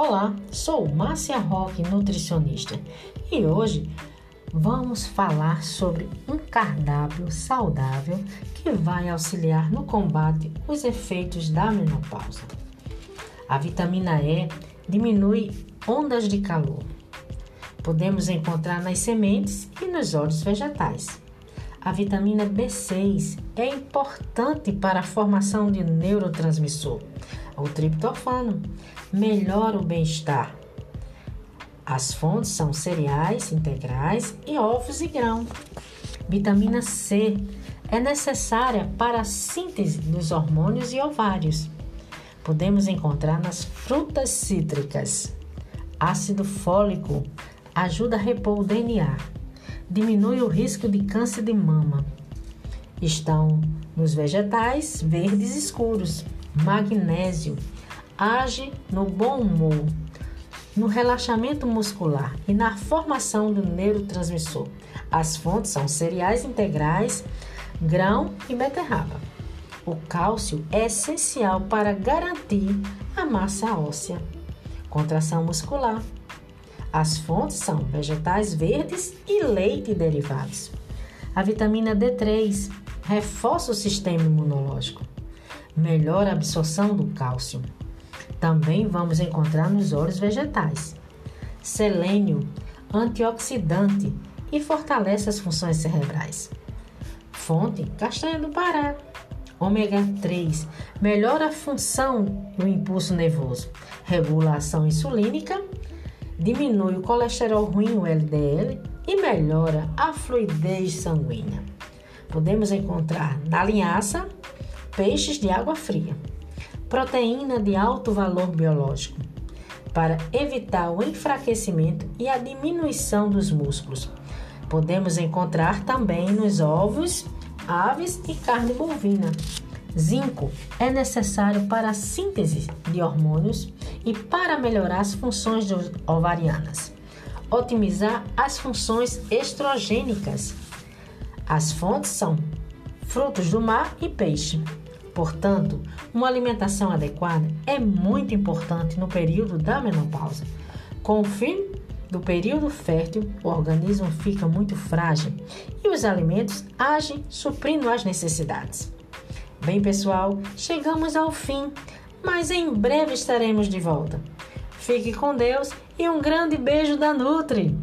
Olá, sou Márcia Roque, nutricionista, e hoje vamos falar sobre um cardápio saudável que vai auxiliar no combate os efeitos da menopausa. A vitamina E diminui ondas de calor. Podemos encontrar nas sementes e nos óleos vegetais. A vitamina B6 é importante para a formação de neurotransmissor, o triptofano, melhora o bem-estar. As fontes são cereais integrais e ovos e grão. Vitamina C é necessária para a síntese dos hormônios e ovários. Podemos encontrar nas frutas cítricas. Ácido fólico ajuda a repor o DNA diminui o risco de câncer de mama. Estão nos vegetais verdes escuros. Magnésio age no bom humor, no relaxamento muscular e na formação do neurotransmissor. As fontes são cereais integrais, grão e beterraba. O cálcio é essencial para garantir a massa óssea, contração muscular, as fontes são vegetais verdes e leite derivados. A vitamina D3 reforça o sistema imunológico, melhora a absorção do cálcio. Também vamos encontrar nos óleos vegetais. Selênio, antioxidante e fortalece as funções cerebrais. Fonte: castanha do Pará. Ômega 3 melhora a função do impulso nervoso, regula a ação insulínica diminui o colesterol ruim, o LDL, e melhora a fluidez sanguínea. Podemos encontrar na linhaça peixes de água fria, proteína de alto valor biológico, para evitar o enfraquecimento e a diminuição dos músculos. Podemos encontrar também nos ovos, aves e carne bovina. Zinco é necessário para a síntese de hormônios e para melhorar as funções ovarianas, otimizar as funções estrogênicas. As fontes são frutos do mar e peixe. Portanto, uma alimentação adequada é muito importante no período da menopausa. Com o fim do período fértil, o organismo fica muito frágil e os alimentos agem suprindo as necessidades. Bem, pessoal, chegamos ao fim, mas em breve estaremos de volta. Fique com Deus e um grande beijo da Nutri!